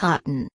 cotton.